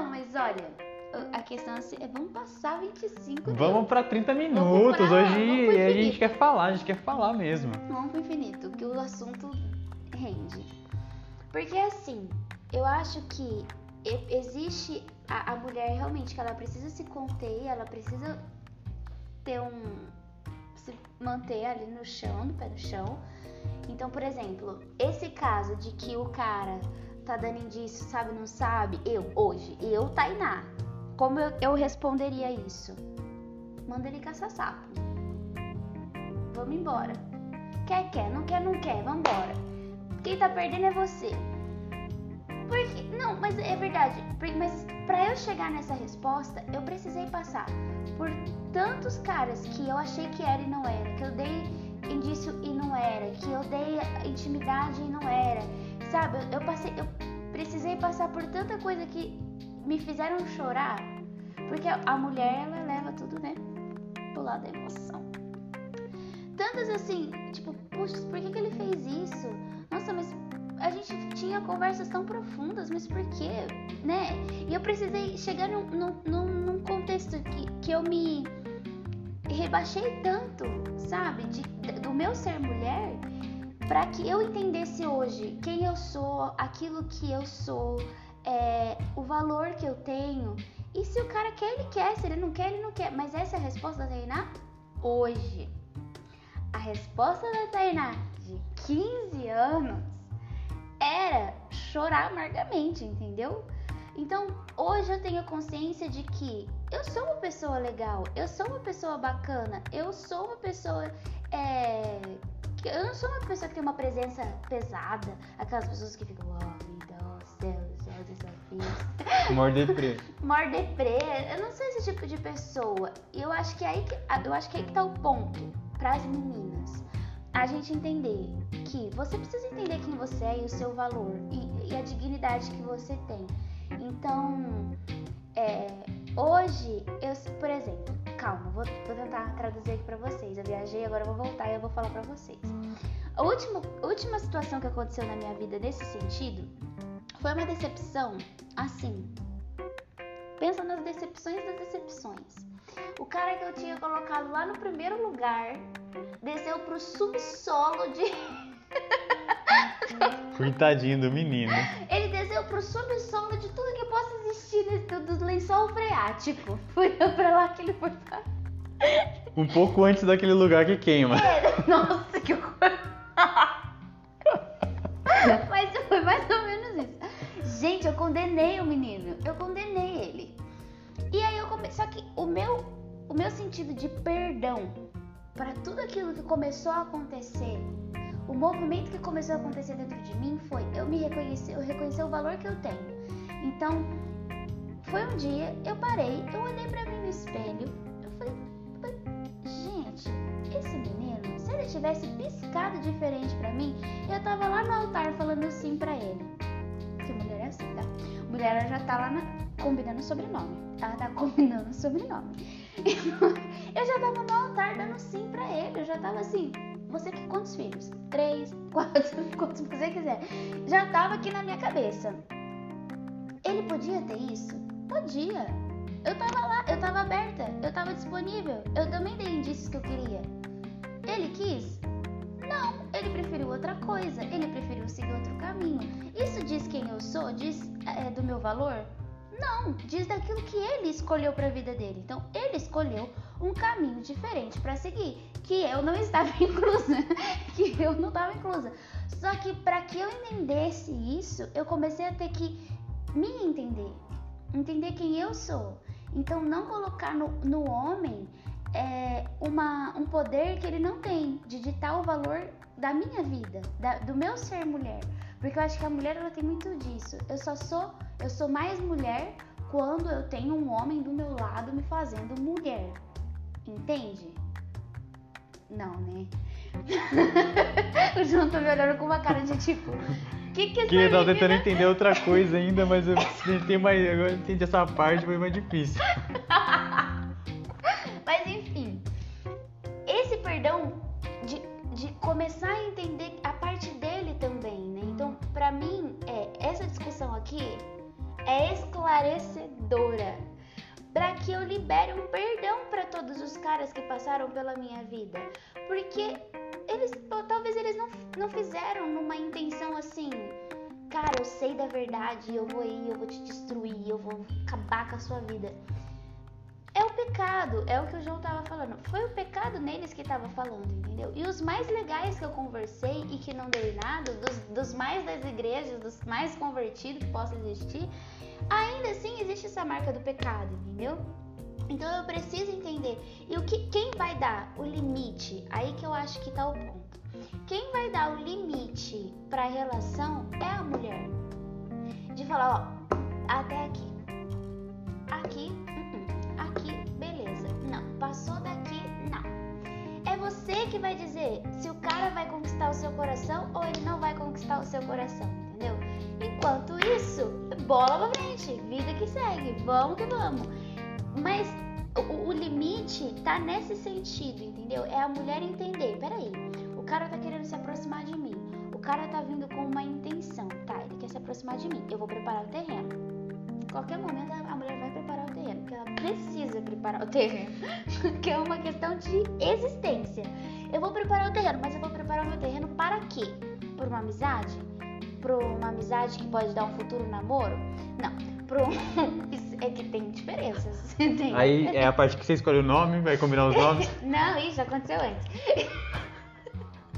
Não, mas olha, a questão assim, é vamos passar 25 Vamos para 30 minutos. pra- Hoje a gente quer falar, a gente quer falar mesmo. Vamos pro infinito, que o assunto rende. Porque assim, eu acho que existe a, a mulher realmente que ela precisa se conter, ela precisa ter um. se manter ali no chão, no pé no chão. Então, por exemplo, esse caso de que o cara tá dando indício, sabe, não sabe, eu, hoje, eu, Tainá, como eu, eu responderia isso? Manda ele caçar sapo. Vamos embora. Quer, quer, não quer, não quer, vambora. Quem tá perdendo é você. Porque, não, mas é verdade. Mas pra eu chegar nessa resposta, eu precisei passar por tantos caras que eu achei que era e não era, que eu dei indício e não era, que eu dei intimidade e não era. Sabe, eu, passei, eu precisei passar por tanta coisa que me fizeram chorar. Porque a, mulher, ela leva tudo, né? Pro lado da emoção. Tantas assim, tipo, puxa, por que, que ele fez isso? Nossa, mas a gente tinha conversas tão profundas, mas por quê? Né? E eu precisei chegar num, num, num- contexto que, que eu me rebaixei tanto, sabe? De- do meu ser mulher, para que eu entendesse hoje quem eu sou, aquilo que eu sou, é, o valor que eu tenho. E se o cara quer, ele quer. Se ele não quer, ele não quer. Mas essa é a resposta da Tainá hoje. A resposta da Tainá de 15 anos era chorar amargamente, entendeu? Então, hoje eu tenho consciência de que eu sou uma pessoa legal, eu sou uma pessoa bacana, eu sou uma pessoa. É, eu não sou uma pessoa que tem uma presença pesada, aquelas pessoas que ficam, oh, vida, oh, céus, oh, desafios. Morder preto. Mor deprê, eu não sou esse tipo de pessoa. E eu acho que aí que, eu acho que aí que tá o ponto para as meninas. A gente entender que você precisa entender quem você é e o seu valor e, e a dignidade que você tem. Então, é, hoje, eu, por exemplo, calma, vou, vou tentar traduzir aqui pra vocês. Eu viajei, agora eu vou voltar e eu vou falar pra vocês. A última, a última situação que aconteceu na minha vida nesse sentido foi uma decepção assim. Pensa nas decepções das decepções. O cara que eu tinha colocado lá no primeiro lugar desceu pro subsolo de. Coitadinho do menino. Ele pro subsolo de tudo que possa existir nesse, do, lençol freático. Foi pra lá que ele foi. parar. Um pouco antes daquele lugar que queima. Nossa, que horror! Mas foi mais ou menos isso. Gente, eu condenei o menino. Eu condenei ele. E aí eu comecei. Só que o meu, o meu sentido de perdão para tudo aquilo que começou a acontecer, o movimento que começou a acontecer dentro de mim foi eu me reconhecer, eu reconhecer o valor que eu tenho. Então, foi um dia, eu parei, eu olhei pra mim no espelho, eu falei, gente, esse menino, se ele tivesse piscado diferente pra mim, eu tava lá no altar falando sim pra ele. Porque mulher é assim, tá? Mulher ela já tá lá na- combinando sobrenome. Ela tá combinando sobrenome. Eu já tava no altar dando sim pra ele. Eu já tava assim. Você quer quantos filhos? Três, quatro, quantos você quiser. Já tava aqui na minha cabeça. Ele podia ter isso? Podia. Eu tava lá, eu tava aberta, eu tava disponível. Eu também dei indícios que eu queria. Ele quis? Não, ele preferiu outra coisa, ele preferiu seguir outro caminho. Isso diz quem eu sou? Diz é, do meu valor? Não, diz daquilo que ele escolheu para a vida dele. Então, ele escolheu um caminho diferente para seguir, que eu não estava inclusa, que eu não estava inclusa. Só que para que eu entendesse isso, eu comecei a ter que me entender, entender quem eu sou. Então, não colocar no, no homem é, uma, um poder que ele não tem de ditar o valor da minha vida, da- do meu ser mulher. Porque eu acho que a mulher ela tem muito disso. Eu só sou, eu sou mais mulher quando eu tenho um homem do meu lado me fazendo mulher. Entende? Não, né? o João tá me olhando com uma cara de tipo, que que Que eu essa tava tentando menina entender outra coisa ainda, mas eu tentei mais. Agora eu entendi essa parte, foi mais difícil. Mas enfim, esse perdão de, de começar a entender a parte dele também, né? Então, pra mim, é, essa discussão aqui é esclarecedora. Para que eu libere um perdão para os caras que passaram pela minha vida. Porque eles, talvez eles não, não fizeram numa intenção assim. Cara, eu sei da verdade, eu vou ir, eu vou te destruir, eu vou acabar com a sua vida. É o pecado, é o que o João tava falando. Foi o pecado neles que tava falando, entendeu? E os mais legais que eu conversei e que não deu nada, dos, dos mais das igrejas, dos mais convertidos que possa existir, ainda assim existe essa marca do pecado, entendeu? Então eu preciso entender. E o que, quem vai dar o limite? Aí que eu acho que tá o ponto. Quem vai dar o limite para a relação é a mulher. De falar, ó, até aqui. Aqui, uh -uh. aqui, beleza. Não, passou daqui, não. É você que vai dizer se o cara vai conquistar o seu coração ou ele não vai conquistar o seu coração, entendeu? Enquanto isso, bola pra frente, vida que segue, vamos que vamos. Mas o, o limite tá nesse sentido, entendeu? É a mulher entender, peraí, o cara tá querendo se aproximar de mim. O cara tá vindo com uma intenção. Tá, ele quer se aproximar de mim. Eu vou preparar o terreno. Qualquer momento a mulher vai preparar o terreno, porque ela precisa preparar o terreno. que é uma questão de existência. Eu vou preparar o terreno, mas eu vou preparar o meu terreno para quê? Por uma amizade? Por uma amizade que pode dar um futuro namoro? Não. Por um... Tem. Aí é a parte que você escolhe o nome, vai combinar os nomes. Não, isso aconteceu antes.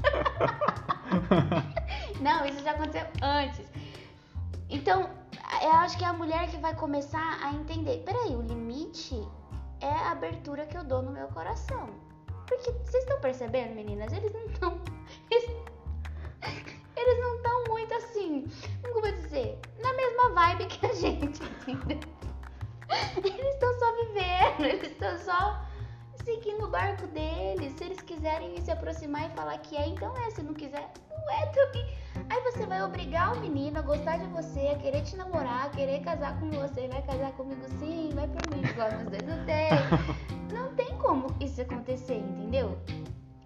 Não, isso já aconteceu antes. Então, eu acho que é a mulher que vai começar a entender. Peraí, o limite é a abertura que eu dou no meu coração. Porque vocês estão percebendo, meninas? Eles não estão. Eles, eles não estão muito assim. Como eu vou dizer? Na mesma vibe que a gente, entendeu? Eles estão só vivendo, eles estão só seguindo o barco deles. Se eles quiserem se aproximar e falar que é, então é. Se não quiser, não é também. Aí você vai obrigar o menino a gostar de você, a querer te namorar, a querer casar com você. Vai casar comigo sim, vai por mim, igual vocês não tem. Não tem como isso acontecer, entendeu?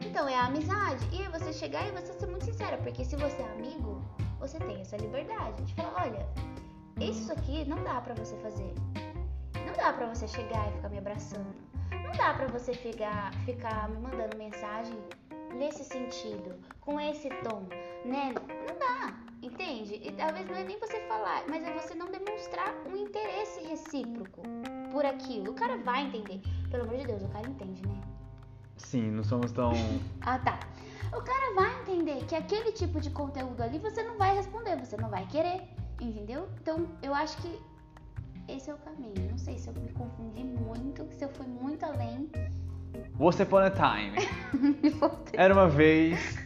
Então é a amizade. E aí você chegar e você ser muito sincera, porque se você é amigo, você tem essa liberdade de falar, olha, isso aqui não dá pra você fazer. Não dá pra você chegar e ficar me abraçando. Não dá pra você ficar, ficar me mandando mensagem nesse sentido, com esse tom, né? Não dá, entende? E talvez não é nem você falar, mas é você não demonstrar um interesse recíproco por aquilo. O cara vai entender. Pelo amor de Deus, o cara entende, né? Sim, não somos tão. Ah, tá. O cara vai entender que aquele tipo de conteúdo ali você não vai responder, você não vai querer, entendeu? Então, eu acho que esse é o caminho. Não sei se eu me confundi muito, se eu fui muito além. Once upon a time. Era uma vez.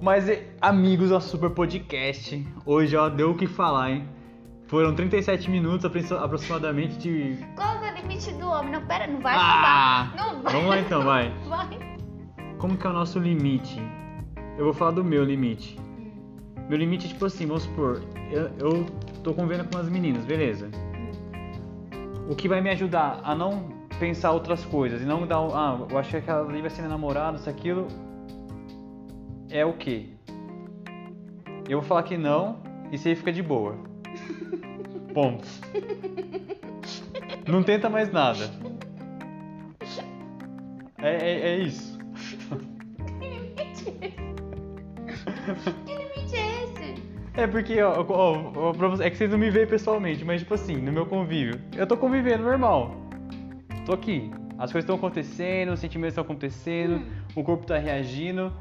Mas, amigos do Super Podcast, hoje ó, deu o que falar, hein? Foram 37 minutos apro- aproximadamente de. Qual é o limite do homem? Não, pera, não vai Ah! acabar. Não vai. Vamos lá então, vai. Vai. Como que é o nosso limite? Eu vou falar do meu limite. Meu limite é tipo assim, vamos supor, eu, eu tô convivendo com as meninas, beleza? O que vai me ajudar a não pensar outras coisas e não dar ah, eu achei que ela ali vai ser minha namorada, isso, aquilo, é o quê? Eu vou falar que não e você fica de boa. Ponto. Não tenta mais nada. É, é, é isso. É porque, ó, ó, ó, é que vocês não me veem pessoalmente, mas tipo assim, no meu convívio, eu tô convivendo normal. Tô aqui. As coisas estão acontecendo, os sentimentos estão acontecendo, Hum. o corpo tá reagindo.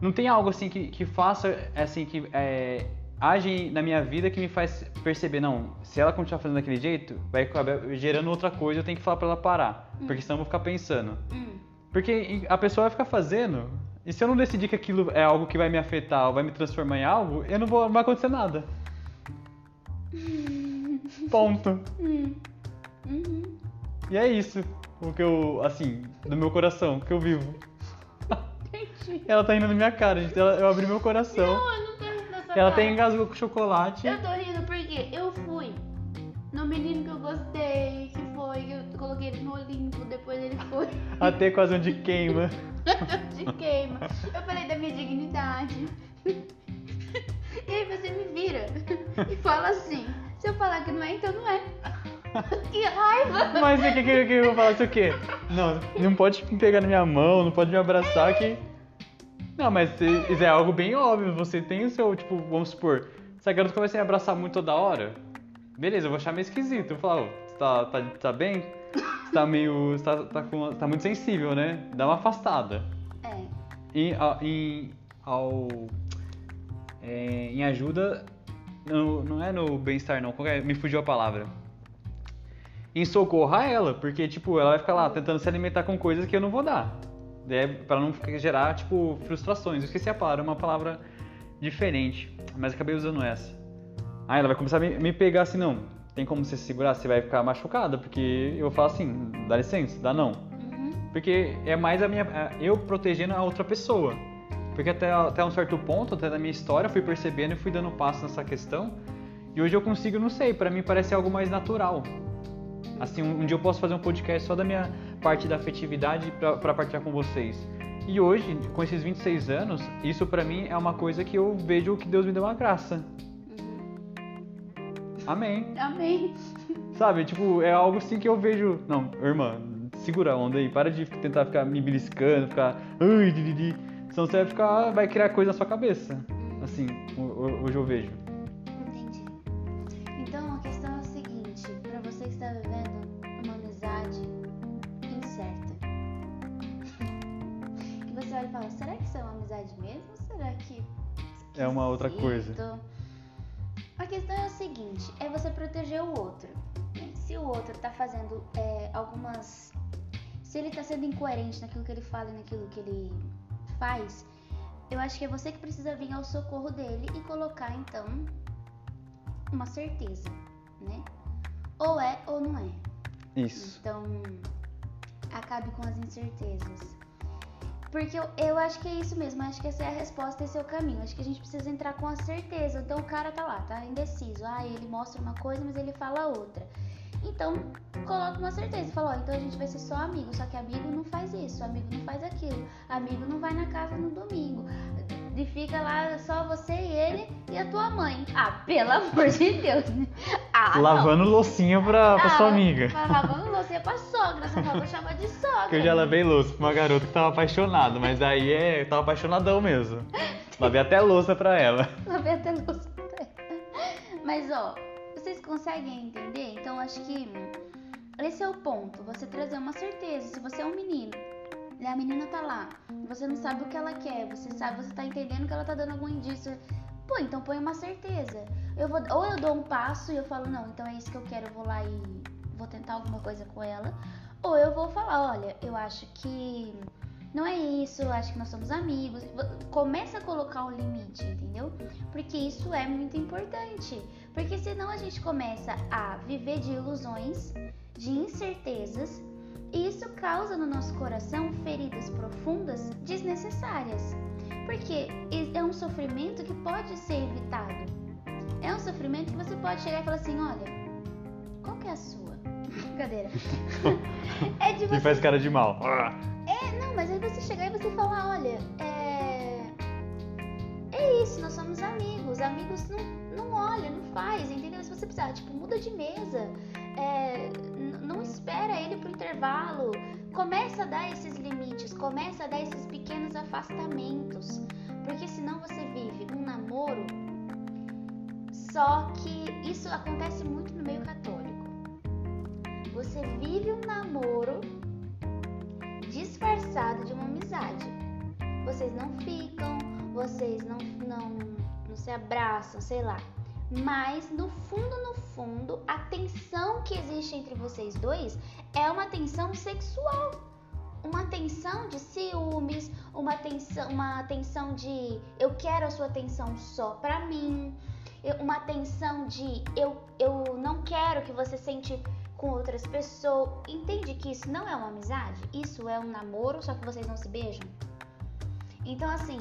Não tem algo assim que, que faça, assim, que é, age na minha vida que me faz perceber, não, se ela continuar fazendo daquele jeito, vai acabar gerando outra coisa, eu tenho que falar pra ela parar. Porque senão eu vou ficar pensando. Hum. Porque a pessoa vai ficar fazendo. E se eu não decidir que aquilo é algo que vai me afetar ou vai me transformar em algo, eu não vou não vai acontecer nada. Ponto. Hum. Uhum. E é isso. O que eu, assim, do meu coração, que eu vivo. Entendi. Ela tá indo na minha cara, gente. Ela- Eu abri meu coração. Não, eu não tô rindo dessa Ela cara. tem engasgou com chocolate. Eu tô rindo porque eu fui no menino que eu gostei, foi, que eu coloquei ele no Olimpo, depois ele foi Até quase onde queima. de queima. Eu falei da minha dignidade. E aí você me vira e fala assim, Se eu falar que não é, então não é. que raiva! Mas o que, que, que eu vou falar? Isso o quê? Não, não pode me pegar na minha mão, não pode me abraçar que. Não, mas isso é algo bem óbvio. Você tem o seu, tipo, vamos supor, se a garota começa a me abraçar muito toda hora, beleza, eu vou achar meio esquisito. Eu vou falar, ô, você tá, tá, tá bem? Você tá meio. Você tá, tá, com, tá muito sensível, né? Dá uma afastada. É. Em, a- em, ao, é, em ajuda, não, não é no bem-estar não, é? me fugiu a palavra. Em socorro a ela, porque tipo, ela vai ficar lá tentando se alimentar com coisas que eu não vou dar. É, pra não ficar- gerar, tipo, frustrações. Eu esqueci a palavra, é uma palavra diferente, mas acabei usando essa. Aí ela vai começar a me, me pegar assim, não, tem como você se segurar, você vai ficar machucada, porque eu falo assim, dá licença, dá não. Uhum. Porque é mais a minha, eu protegendo a outra pessoa. Porque até, até um certo ponto, até da minha história, eu fui percebendo e fui dando passo nessa questão. E hoje eu consigo, não sei, pra mim parece algo mais natural. Assim, um, um dia eu posso fazer um podcast só da minha parte da afetividade pra partilhar com vocês. E hoje, com esses 26 anos, isso pra mim é uma coisa que eu vejo que Deus me deu uma graça. Amém. Amém. Sabe, tipo, é algo assim que eu vejo. Não, irmã, segura a onda aí, para de tentar ficar me beliscando, ficar. Ai, dididi. Senão você vai ficar. vai criar coisa na sua cabeça. Assim, ho- ho- hoje eu vejo. Entendi. Então a questão é o seguinte, pra você que está vivendo uma amizade incerta. que você olha e fala, será que isso é uma amizade mesmo? Ou será que. É uma outra esquisito?" coisa. A questão é o seguinte, é você proteger o outro. Se o outro tá fazendo é, algumas. Se ele tá sendo incoerente naquilo que ele fala e naquilo que ele faz, eu acho que é você que precisa vir ao socorro dele e colocar então uma certeza, né? Ou é ou não é. Isso. Então, acabe com as incertezas. Porque eu, eu acho que é isso mesmo, acho que essa é a resposta, esse é o caminho. Acho que a gente precisa entrar com a certeza. Então o cara tá lá, tá indeciso. Ah, ele mostra uma coisa, mas ele fala outra. Então, coloca uma certeza. Fala, ó, então a gente vai ser só amigo. Só que amigo não faz isso, amigo não faz aquilo. Amigo não vai na casa no domingo. E fica lá só você e ele e a tua mãe. Ah, pelo amor de Deus, né? Ah, não. Lavando loucinha pra, pra sua Ah, amiga. Mas lavando louça pra sogra, só vou chamar de sogra. Que eu já lavei louça pra uma garota que tava apaixonada, mas aí é. tava apaixonadão mesmo. Lavei até louça pra ela. Lavei até louça pra ela. Mas ó, vocês conseguem entender? Então acho que esse é o ponto. Você trazer uma certeza. Se você é um menino e a menina tá lá, você não sabe o que ela quer, você sabe, você tá entendendo que ela tá dando algum indício. Pô, então põe uma certeza. Eu vou, ou eu dou um passo e eu falo, não, então é isso que eu quero, eu vou lá e vou tentar alguma coisa com ela. Ou eu vou falar, olha, eu acho que não é isso, acho que nós somos amigos. Começa a colocar um limite, entendeu? Porque isso é muito importante. Porque senão a gente começa a viver de ilusões, de incertezas, e isso causa no nosso coração feridas profundas desnecessárias. Porque é um sofrimento que pode ser evitado. É um sofrimento que você pode chegar e falar assim, olha, qual que é a sua? Brincadeira. é de E você faz cara de mal. Mas aí você chegar e você falar, olha, é. É isso, nós somos amigos. Amigos não, não olha, não faz, entendeu? Se você precisar, tipo, muda de mesa. é, não espera ele pro intervalo. Começa a dar esses limites, começa a dar esses pequenos afastamentos. Porque senão você vive um namoro. Só que isso acontece muito no meio católico. Você vive um namoro disfarçado de uma amizade. Vocês não ficam, vocês não, não, não se abraçam, sei lá. Mas no fundo, no fundo, a tensão que existe entre vocês dois é uma tensão sexual. Uma tensão de ciúmes, uma tensão, uma tensão de eu quero a sua atenção só pra mim, uma tensão de eu, quero que você sente com outras pessoas. Entende que isso não é uma amizade? Isso é um namoro, só que vocês não se beijam? Então, assim,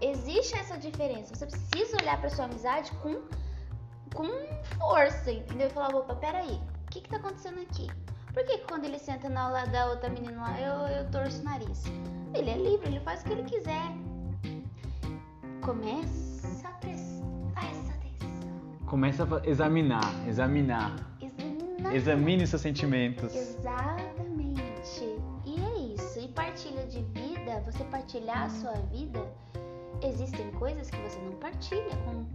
existe essa diferença. Você precisa olhar pra sua amizade com, com força, entendeu? E falar, opa, peraí, o que que tá acontecendo aqui? Por que, quando ele senta na aula da outra menina lá, eu, eu torço o nariz? Ele é livre, ele faz o que ele quiser. Começa Começa a examinar, examinar. Examinar. Examine seus sentimentos. Exatamente. E é isso. E partilha de vida, você partilhar a sua vida, existem coisas que você não partilha com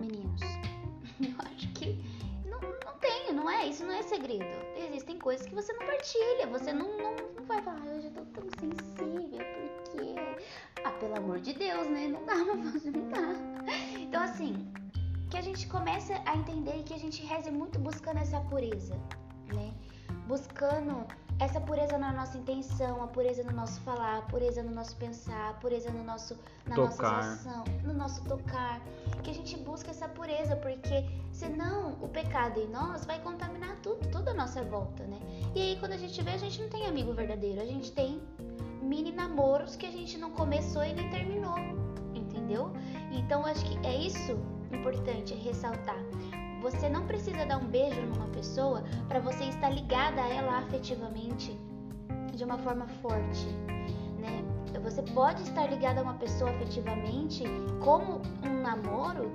meninos. Eu acho que não, não tem, não é? Isso não é segredo. Existem coisas que você não partilha. Você não, não, não vai falar, "Ai, hoje eu tô tão sensível, por quê? Ah, pelo amor de Deus, né? Não dá pra fazer, não dá. Então, assim, que a gente comece a entender e que a gente reze muito buscando essa pureza, né? Buscando essa pureza na nossa intenção, a pureza no nosso falar, a pureza no nosso pensar, a pureza no nosso, na nossa Tocar. ação, no nosso tocar. Que a gente busque essa pureza, porque senão o pecado em nós vai contaminar tudo, tudo à nossa volta, né? E aí quando a gente vê, a gente não tem amigo verdadeiro, a gente tem mini namoros que a gente não começou e nem terminou, entendeu? Então acho que é isso importante ressaltar. Você não precisa dar um beijo numa pessoa para você estar ligada a ela afetivamente de uma forma forte, né? Você pode estar ligada a uma pessoa afetivamente como um namoro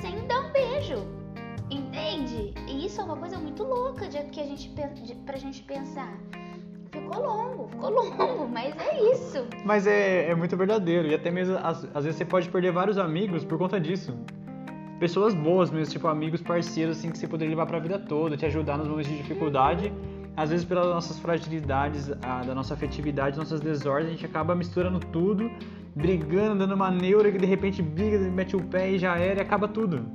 sem dar um beijo. Entende? E isso é uma coisa muito louca de, que a gente, de, pra gente pensar. Ficou longo, ficou longo, mas é isso. Mas é, é muito verdadeiro. E até mesmo, às, às vezes, você pode perder vários amigos por conta disso. Pessoas boas mesmo, tipo amigos, parceiros, assim, que você poderia levar pra vida toda, te ajudar nos momentos de dificuldade. Às vezes, pelas nossas fragilidades, a, da nossa afetividade, nossas desordens, a gente acaba misturando tudo, brigando, dando uma neura que de repente briga, mete o pé e já era e acaba tudo.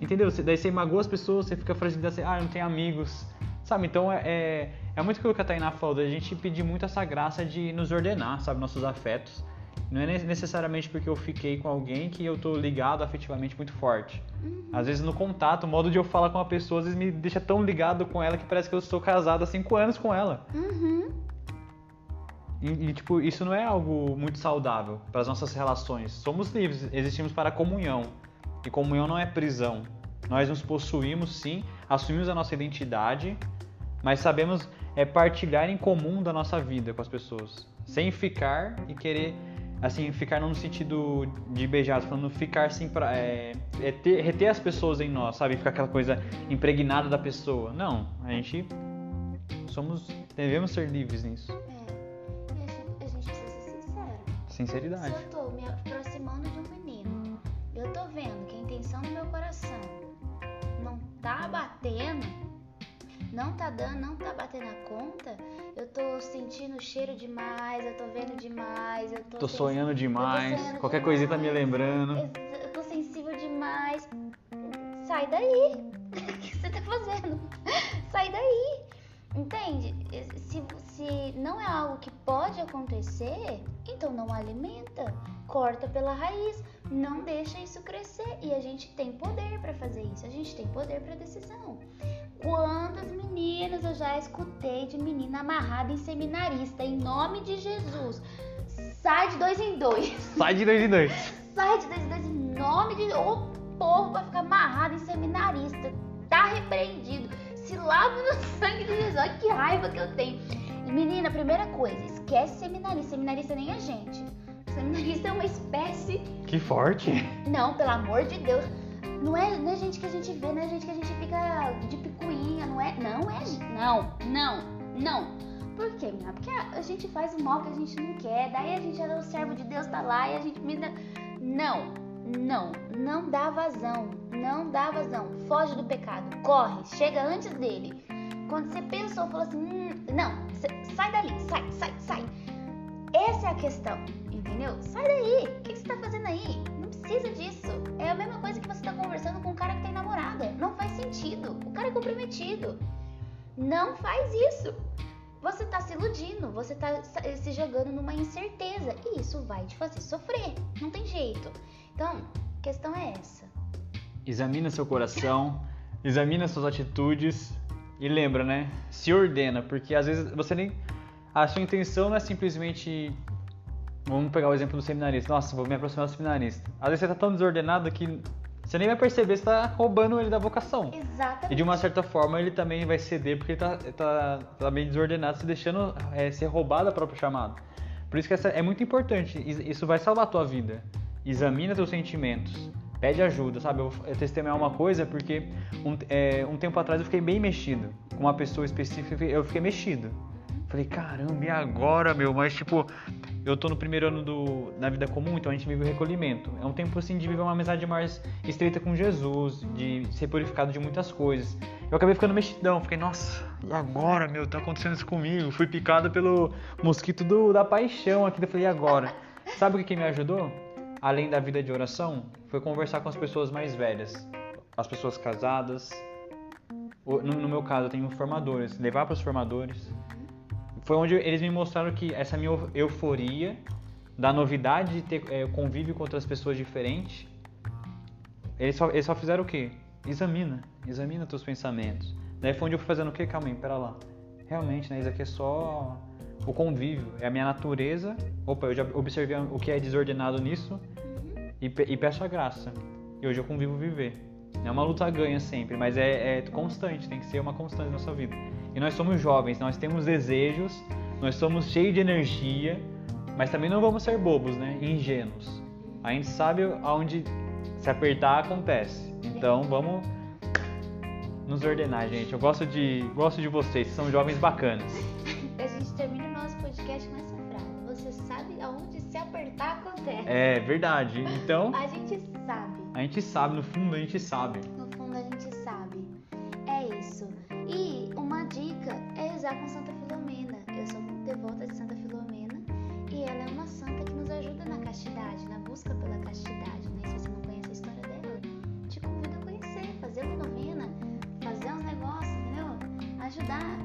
Entendeu? Daí você magoa as pessoas, você fica fragilizado, você, ah, eu não tenho amigos. Sabe? Então é, é, é muito aquilo que a Tainá falou, da gente pedir muito essa graça de nos ordenar, sabe? Nossos afetos. Não é ne- necessariamente porque eu fiquei com alguém que eu tô ligado afetivamente muito forte. Às vezes no contato, o modo de eu falar com uma pessoa, às vezes me deixa tão ligado com ela que parece que eu estou casado há cinco anos com ela. Uhum. E, e, tipo, isso não é algo muito saudável para as nossas relações. Somos livres, existimos para a comunhão. E comunhão não é prisão. Nós nos possuímos, sim, assumimos a nossa identidade, mas sabemos é, partilhar em comum da nossa vida com as pessoas. Sem ficar e querer, assim, ficar no sentido de beijar, tô falando ficar assim, pra, é, é ter- reter as pessoas em nós, sabe? Ficar aquela coisa impregnada da pessoa. Não, a gente somos, devemos ser livres nisso. É. E a gente, a gente precisa ser sincero. Sinceridade. Se eu tô me aproximando de um menino, eu tô vendo que a intenção do meu coração não tá batendo, não tá dando, não tá batendo a conta, eu tô sentindo o cheiro demais, eu tô vendo demais, eu tô, Tô sonhando demais, sonhando qualquer coisinha tá me demais. lembrando. Eu tô sensível demais. Sai daí. O que você tá fazendo? Sai daí. Entende? Se, se não é algo que pode acontecer, então não alimenta. Corta pela raiz. Não deixa isso crescer. E a gente tem poder pra fazer isso. A gente tem poder pra decisão. Quantas meninas eu já escutei de menina amarrada em seminarista, em nome de Jesus. Sai de dois em dois. Sai de dois em dois. Sai de dois em dois em nome de. O povo vai ficar amarrado em seminarista. Tá repreendido. Se lava no sangue de Jesus. Olha que raiva que eu tenho. E, menina, primeira coisa, esquece seminarista. Seminarista nem a gente. Seminarista é uma espécie. Que forte. Não, pelo amor de Deus. Não é, não é gente que a gente vê, não é gente que a gente fica de picuinha, não é? Não é. Não, não, não. Por quê? Porque a, gente faz o mal que a gente não quer, daí a gente é o servo de Deus, tá lá e a gente me dá. Não, não, não dá vazão, não dá vazão. Foge do pecado, corre, chega antes dele. Quando você pensou, falou assim, hum, não, sai dali, sai, sai, sai. Essa é a questão, entendeu? Sai daí, o que você tá fazendo aí? Precisa disso. É a mesma coisa que você tá conversando com um cara que tem namorada. Não faz sentido. O cara é comprometido. Não faz isso. Você tá se iludindo, você tá se jogando numa incerteza e isso vai te fazer sofrer. Não tem jeito. Então, a questão é essa. Examina seu coração, examina suas atitudes e lembra, né? Se ordena, porque às vezes você nem. A sua intenção não é simplesmente. Vamos pegar o exemplo do seminarista. Nossa, vou me aproximar do seminarista. Às vezes você tá tão desordenado que você nem vai perceber se tá roubando ele da vocação. Exatamente. E de uma certa forma ele também vai ceder porque ele tá, tá, tá meio desordenado, se deixando é, ser roubado da própria chamada. Por isso que essa é muito importante. Is- Isso vai salvar a tua vida. Examina teus sentimentos. pede ajuda, sabe? Eu vou testemunhar uma coisa porque um, é, um tempo atrás eu fiquei bem mexido com uma pessoa específica, eu fiquei mexido. Falei, caramba, e agora, meu? Mas, tipo, eu tô no primeiro ano do, na vida comum, então a gente vive o recolhimento. É um tempo, assim, de viver uma amizade mais estreita com Jesus, de ser purificado de muitas coisas. Eu acabei ficando mexidão, fiquei, nossa, e agora, meu? Tá acontecendo isso comigo? Fui picado pelo mosquito do, da paixão aqui. Eu falei, e agora? Sabe o que, que me ajudou? Além da vida de oração, foi conversar com as pessoas mais velhas. As pessoas casadas. No, no meu caso, eu tenho formadores. Levar para os formadores foi onde eles me mostraram que essa minha euforia da novidade de ter é, convívio com outras pessoas diferentes, eles só, eles só fizeram o quê? Examina, examina teus pensamentos. Daí foi onde eu fui fazendo o quê? Calma aí, pera lá. Realmente, né, isso aqui é só o convívio, é a minha natureza. Opa, eu já observei o que é desordenado nisso e, e peço a graça. E hoje eu convivo viver. É uma luta ganha sempre, mas é, é constante, tem que ser uma constante na sua vida. E nós somos jovens, nós temos desejos, nós somos cheios de energia, mas também não vamos ser bobos, né? Ingênuos. A gente sabe aonde se apertar acontece. Então vamos nos ordenar, gente. Eu gosto de gosto de vocês, são jovens bacanas. A gente termina o nosso podcast com essa frase. Você sabe aonde se apertar acontece. É verdade. Então. A gente sabe. A gente sabe, no fundo a gente sabe. Rezar com Santa Filomena. Eu sou muito devota de Santa Filomena e ela é uma santa que nos ajuda na castidade, na busca pela castidade. Né? Se você não conhece a história dela, te convido a conhecer, fazer uma novena, fazer uns negócios, entendeu? Ajudar.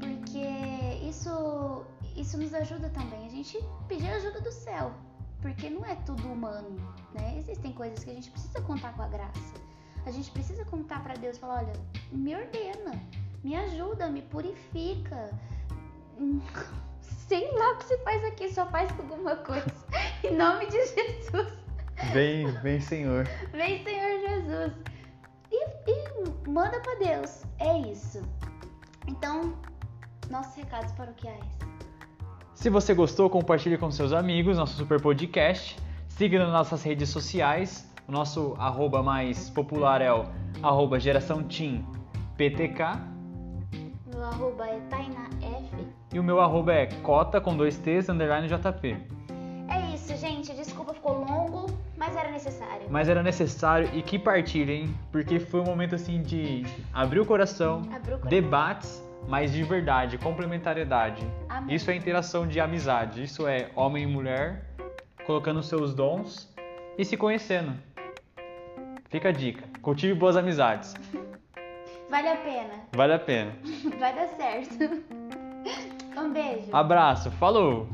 Porque isso, isso nos ajuda também. A gente pedir ajuda do céu. Porque não é tudo humano, né? Existem coisas que a gente precisa contar com a graça. A gente precisa contar para Deus, falar, olha, me ordena, me ajuda, me purifica. Sei lá o que você faz aqui, só faz alguma coisa. em nome de Jesus. Vem, vem Senhor. Vem Senhor Jesus. E, e manda para Deus. É isso. Então, nossos recados paroquiais. Se você gostou, compartilhe com seus amigos nosso super podcast. Siga nas nossas redes sociais. O nosso arroba mais popular é o arroba geração Team PTK. Arroba é Taina F. E o meu arroba é cota com dois T's underline JP. É isso, gente. Desculpa, ficou longo, mas era necessário. Mas era necessário e que partilhem, porque foi um momento assim de abrir o coração, Abriu o coração. debates, mas de verdade, complementariedade. Amém. Isso é interação de amizade, isso é homem e mulher colocando seus dons e se conhecendo. Fica a dica, cultive boas amizades, Vale a pena. vale a pena. Vai dar certo. Um beijo. Abraço, falou!